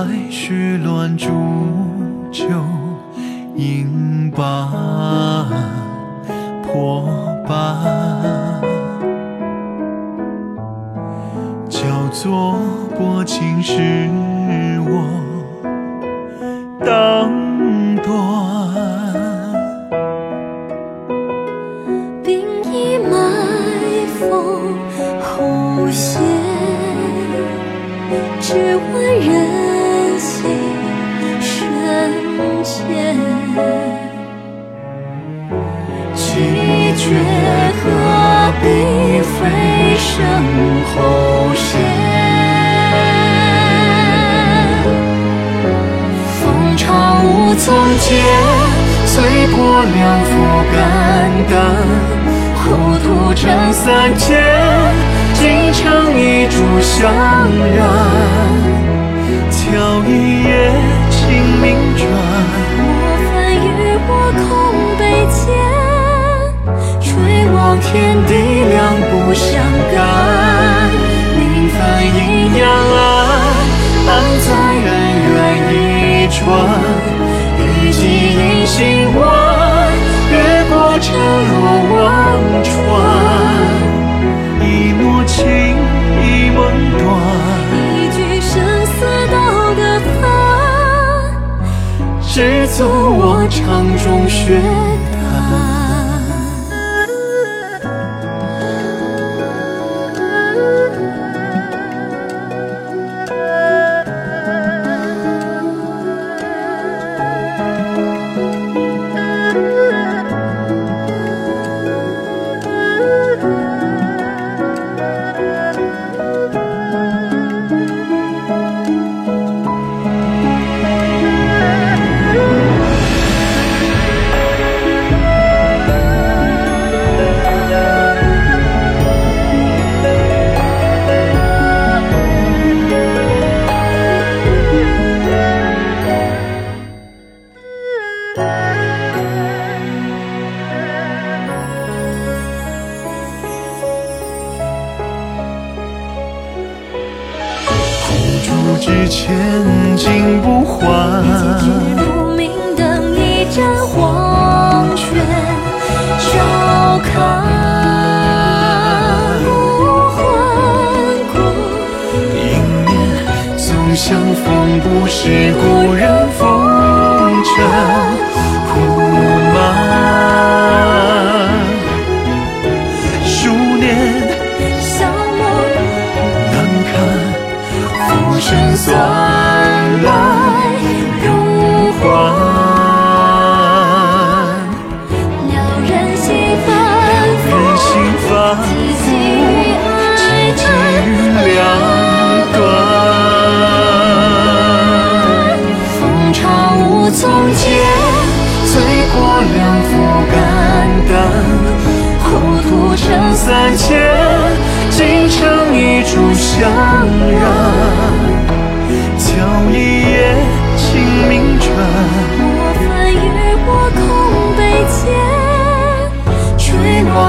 白雪乱煮酒，饮罢破半，叫做薄情是我当断。后线？风潮无从解，随波两幅肝胆，糊涂成三千，竟成一株香燃。挑一叶天地两不相干。明泛阴阳岸，岸在恩怨一转。一骑银星弯，越过城若忘川。一诺情，一梦断。一句生死道的寒，知足我肠中血不知前金不换，几日不明灯一盏黄泉照看。无还过，迎面总相逢，不是故人风尘浮生算来如幻。了人心烦，人心反几际于爱几难于两端。风潮无从解，醉过两副肝胆，糊涂成三千，尽成一炷香燃。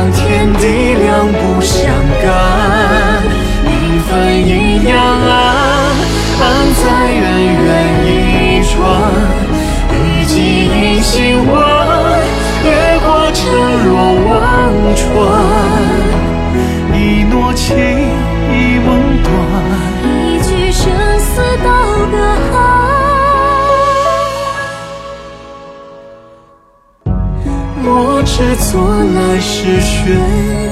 天地两不相干，名分一样安安在。说。来是玄